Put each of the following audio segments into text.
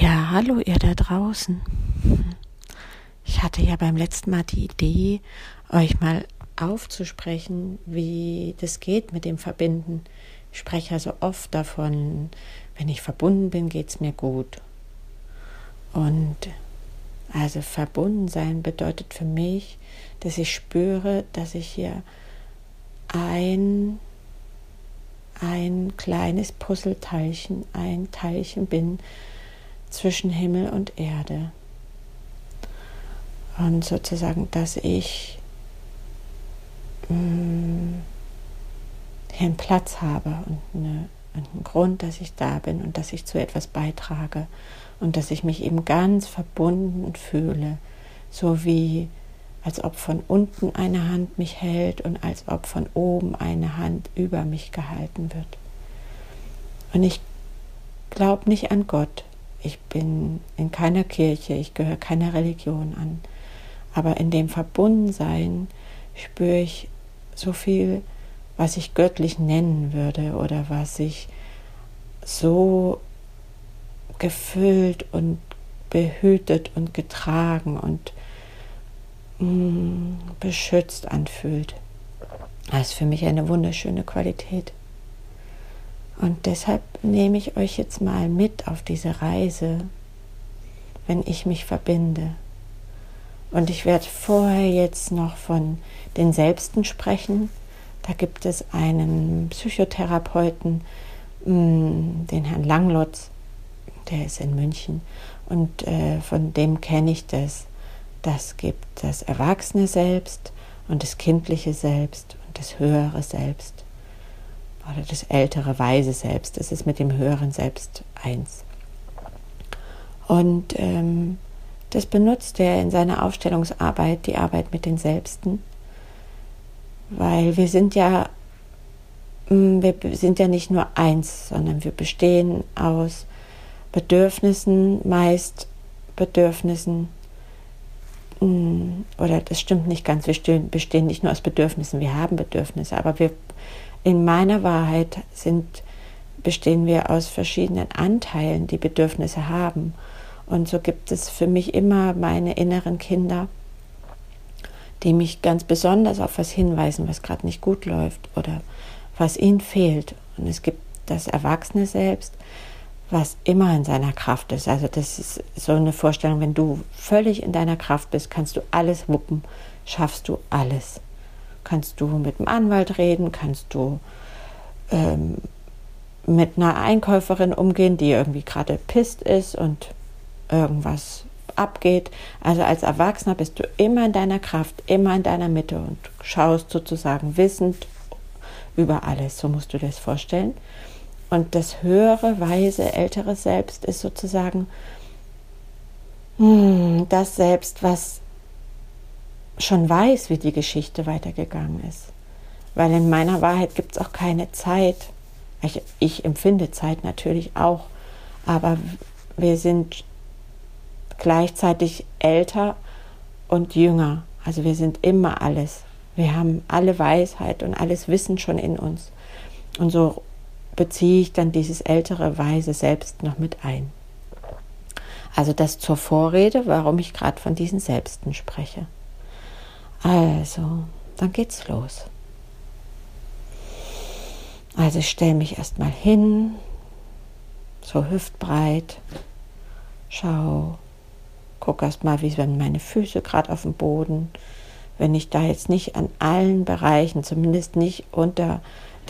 Ja, hallo ihr da draußen. Ich hatte ja beim letzten Mal die Idee, euch mal aufzusprechen, wie das geht mit dem Verbinden. Ich spreche ja so oft davon, wenn ich verbunden bin, geht es mir gut. Und also verbunden sein bedeutet für mich, dass ich spüre, dass ich hier ein, ein kleines Puzzleteilchen, ein Teilchen bin, zwischen Himmel und Erde. Und sozusagen, dass ich mh, mm, hier einen Platz habe und, eine, und einen Grund, dass ich da bin und dass ich zu etwas beitrage und dass ich mich eben ganz verbunden fühle, so wie als ob von unten eine Hand mich hält und als ob von oben eine Hand über mich gehalten wird. Und ich glaube nicht an Gott, ich bin in keiner Kirche, ich gehöre keiner Religion an. Aber in dem Verbundensein spüre ich so viel, was ich göttlich nennen würde oder was ich so gefüllt und behütet und getragen und mm, beschützt anfühlt. Das ist für mich eine wunderschöne Qualität. Und deshalb nehme ich euch jetzt mal mit auf diese Reise, wenn ich mich verbinde. Und ich werde vorher jetzt noch von den Selbsten sprechen. Da gibt es einen Psychotherapeuten, mm, den Herrn Langlotz, der ist in München. Und äh, von dem kenne ich das. Das gibt das erwachsene Selbst und das kindliche Selbst und das höhere Selbst oder das ältere weise Selbst. Das ist mit dem höheren Selbst eins. Und ähm, das benutzt er in seiner Aufstellungsarbeit, die Arbeit mit den Selbsten, weil wir sind ja, mm, wir sind ja nicht nur eins, sondern wir bestehen aus Bedürfnissen, meist Bedürfnissen, mm, oder das stimmt nicht ganz, wir bestehen nicht nur aus Bedürfnissen, wir haben Bedürfnisse, aber wir in meiner Wahrheit sind, bestehen wir aus verschiedenen Anteilen, die Bedürfnisse haben. Und so gibt es für mich immer meine inneren Kinder, die mich ganz besonders auf was hinweisen, was gerade nicht gut läuft oder was ihnen fehlt. Und es gibt das Erwachsene selbst, was immer in seiner Kraft ist. Also das ist so eine Vorstellung, wenn du völlig in deiner Kraft bist, kannst du alles wuppen, schaffst du alles kannst du mit dem Anwalt reden, kannst du ähm, mit einer Einkäuferin umgehen, die irgendwie gerade pisst ist und irgendwas abgeht. Also als Erwachsener bist du immer in deiner Kraft, immer in deiner Mitte und schaust sozusagen wissend über alles. So musst du dir das vorstellen. Und das höhere, weise, ältere Selbst ist sozusagen hm, das Selbst, was schon weiß, wie die Geschichte weitergegangen ist. Weil in meiner Wahrheit gibt es auch keine Zeit. Ich, ich empfinde Zeit natürlich auch, aber wir sind gleichzeitig älter und jünger. Also wir sind immer alles. Wir haben alle Weisheit und alles Wissen schon in uns. Und so beziehe ich dann dieses ältere, weise Selbst noch mit ein. Also das zur Vorrede, warum ich gerade von diesen Selbsten spreche. Also, dann geht's los. Also ich stelle mich erstmal hin, so hüftbreit, schau, guck erstmal, wie sind meine Füße gerade auf dem Boden. Wenn ich da jetzt nicht an allen Bereichen, zumindest nicht unter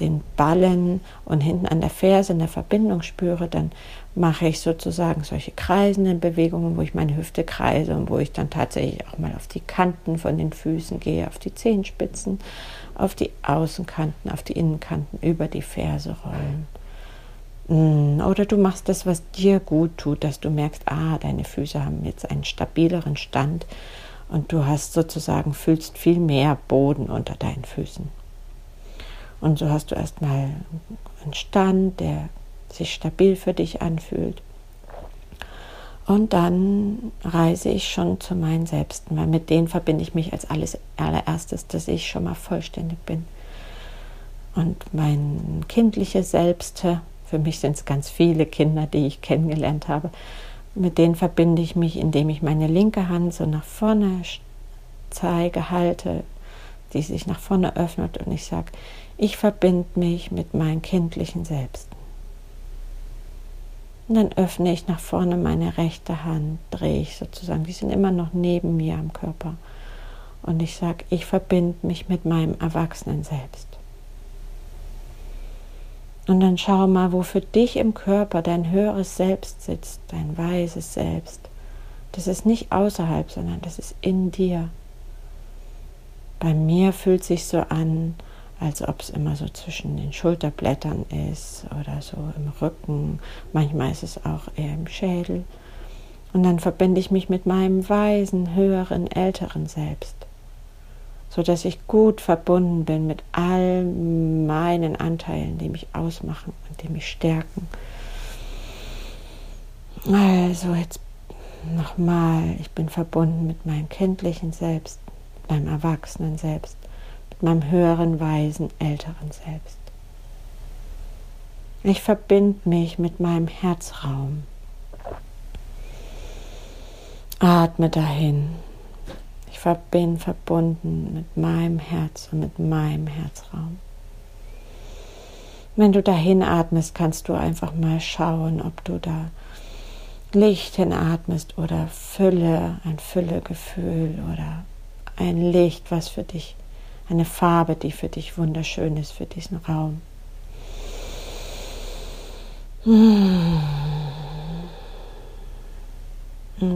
den Ballen und hinten an der Ferse eine Verbindung spüre, dann mache ich sozusagen solche kreisenden Bewegungen, wo ich meine Hüfte kreise und wo ich dann tatsächlich auch mal auf die Kanten von den Füßen gehe, auf die Zehenspitzen, auf die Außenkanten, auf die Innenkanten, über die Ferse rollen. Mm, oder du machst das, was dir gut tut, dass du merkst, ah, deine Füße haben jetzt einen stabileren Stand und du hast sozusagen, fühlst viel mehr Boden unter deinen Füßen. Und so hast du erstmal einen Stand, der sich stabil für dich anfühlt. Und dann reise ich schon zu meinen Selbsten, weil mit denen verbinde ich mich als alles, allererstes, dass ich schon mal vollständig bin. Und mein kindliches Selbst, für mich sind es ganz viele Kinder, die ich kennengelernt habe, Mit denen verbinde ich mich, indem ich meine linke Hand so nach vorne zeige, halte, die sich nach vorne öffnet und ich sage, ich verbinde mich mit meinem kindlichen Selbst. Und dann öffne ich nach vorne meine rechte Hand, drehe ich sozusagen, die sind immer noch neben mir am Körper. Und ich sage, ich verbinde mich mit meinem Erwachsenen selbst. Und dann schau mal, wo für dich im Körper dein höheres Selbst sitzt, dein weises Selbst. Das ist nicht außerhalb, sondern das ist in dir. Bei mir fühlt sich so an, als ob es immer so zwischen den Schulterblättern ist oder so im Rücken. Manchmal ist es auch eher im Schädel. Und dann verbinde ich mich mit meinem weisen, höheren, älteren Selbst, so dass ich gut verbunden bin mit all meinen Anteilen, die mich ausmachen und die mich stärken. Also jetzt nochmal, ich bin verbunden mit meinem kindlichen Selbst, meinem Erwachsenen Selbst meinem höheren, weisen, älteren Selbst. Ich verbinde mich mit meinem Herzraum. Atme dahin. Ich bin verbunden mit meinem Herz und mit meinem Herzraum. Wenn du dahin atmest, kannst du einfach mal schauen, ob du da Licht hinatmest oder Fülle, ein Füllegefühl oder ein Licht, was für dich eine Farbe, die für dich wunderschön ist, für diesen Raum. Und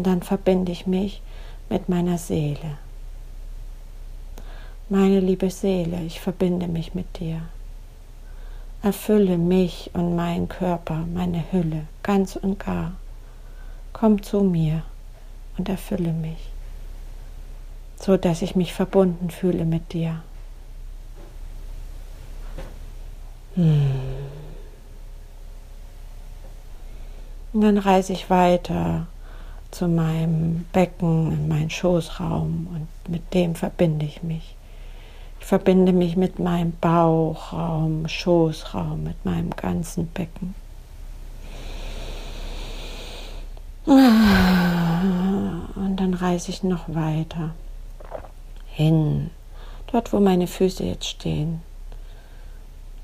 dann verbinde ich mich mit meiner Seele. Meine liebe Seele, ich verbinde mich mit dir. Erfülle mich und meinen Körper, meine Hülle, ganz und gar. Komm zu mir und erfülle mich so dass ich mich verbunden fühle mit dir. Hm. Und dann reise ich weiter zu meinem Becken, in meinen Schoßraum und mit dem verbinde ich mich. Ich verbinde mich mit meinem Bauchraum, Schoßraum, mit meinem ganzen Becken. Und dann reise ich noch weiter hin, dort wo meine Füße jetzt stehen.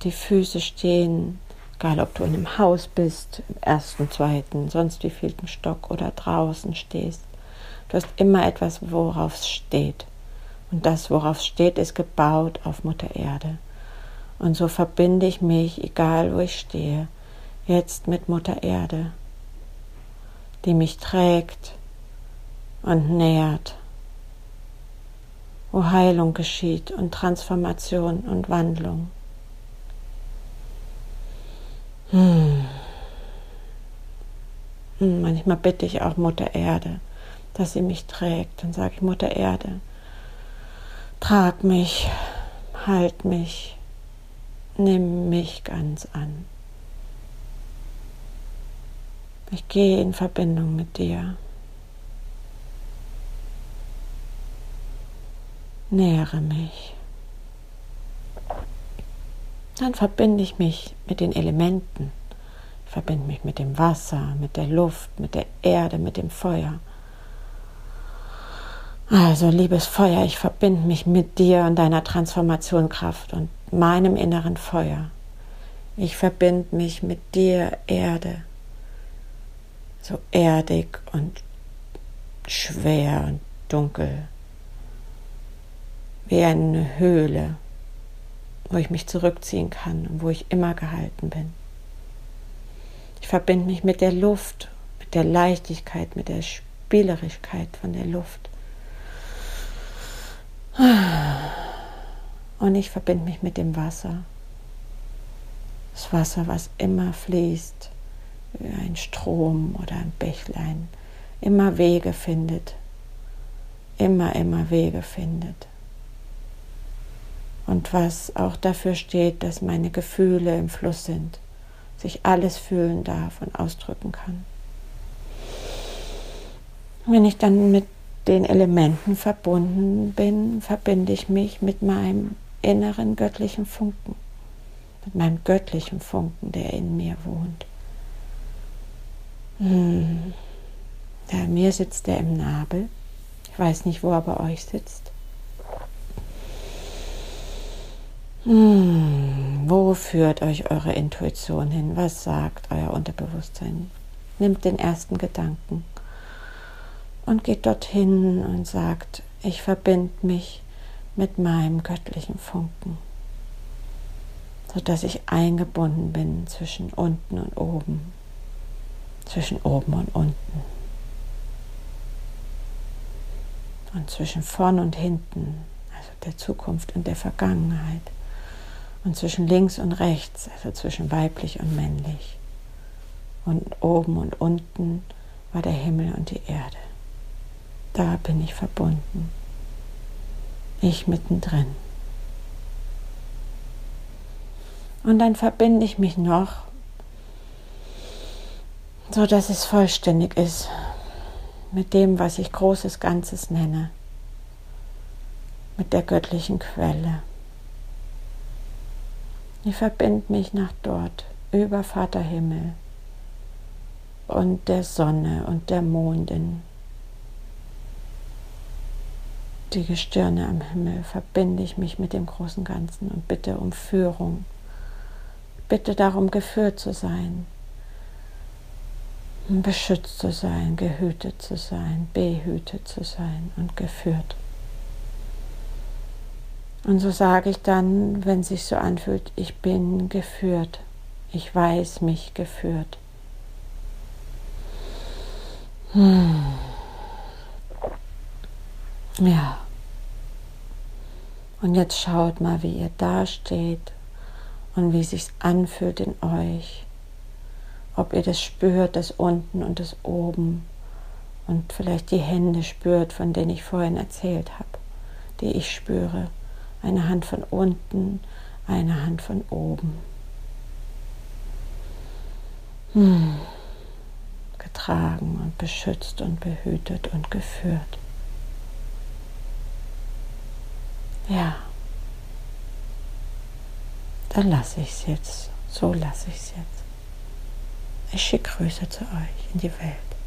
Die Füße stehen, egal ob du in einem Haus bist, im ersten, zweiten, sonst wie vielten Stock oder draußen stehst. Du hast immer etwas, worauf es steht. Und das, worauf es steht, ist gebaut auf Mutter Erde. Und so verbinde ich mich, egal wo ich stehe, jetzt mit Mutter Erde, die mich trägt und nährt wo Heilung geschieht und Transformation und Wandlung. Hm. hm. Manchmal bitte ich auch Mutter Erde, dass sie mich trägt. Dann sage ich Mutter Erde, trag mich, halt mich, nimm mich ganz an. Ich gehe in Verbindung mit dir. Nähere mich. Dann verbinde ich mich mit den Elementen. Ich verbinde mich mit dem Wasser, mit der Luft, mit der Erde, mit dem Feuer. Also, liebes Feuer, ich verbinde mich mit dir und deiner Transformationskraft und meinem inneren Feuer. Ich verbinde mich mit dir, Erde, so erdig und schwer und dunkel wie eine Höhle, wo ich mich zurückziehen kann und wo ich immer gehalten bin. Ich verbinde mich mit der Luft, mit der Leichtigkeit, mit der Spielerischkeit von der Luft. Und ich verbinde mich mit dem Wasser. Das Wasser, was immer fließt, wie ein Strom oder ein Bächlein, immer Wege findet, immer, immer Wege findet und was auch dafür steht, dass meine Gefühle im Fluss sind, sich alles fühlen darf und ausdrücken kann. Wenn ich dann mit den Elementen verbunden bin, verbinde ich mich mit meinem inneren göttlichen Funken, mit meinem göttlichen Funken, der in mir wohnt. Hm. Ja, mir sitzt er im Nabel. Ich weiß nicht, wo er bei euch sitzt. Hm, wo führt euch eure Intuition hin? Was sagt euer Unterbewusstsein? Nimmt den ersten Gedanken und geht dorthin und sagt, ich verbinde mich mit meinem göttlichen Funken, sodass ich eingebunden bin zwischen unten und oben, zwischen oben und unten und zwischen vorn und hinten, also der Zukunft und der Vergangenheit und zwischen links und rechts, also zwischen weiblich und männlich. Und oben und unten war der Himmel und die Erde. Da bin ich verbunden. Ich mittendrin. Und dann verbinde ich mich noch, so dass es vollständig ist mit dem, was ich großes Ganzes nenne, mit der göttlichen Quelle. Ich verbinde mich nach dort, über Vater Himmel und der Sonne und der Mondin. Die Gestirne am Himmel verbinde ich mich mit dem großen Ganzen und bitte um Führung. Bitte darum, geführt zu sein, beschützt zu sein, gehütet zu sein, behütet zu sein und geführt. Und so sage ich dann, wenn sich so anfühlt, ich bin geführt, ich weiß mich geführt. Hm. Ja. Und jetzt schaut mal, wie ihr da steht und wie es sich anfühlt in euch. Ob ihr das spürt, das unten und das oben. Und vielleicht die Hände spürt, von denen ich vorhin erzählt habe, die ich spüre. Eine Hand von unten, eine Hand von oben. Hm. Getragen und beschützt und behütet und geführt. Ja. Dann lasse ich es jetzt. So lasse ich es jetzt. Ich schicke Grüße zu euch in die Welt.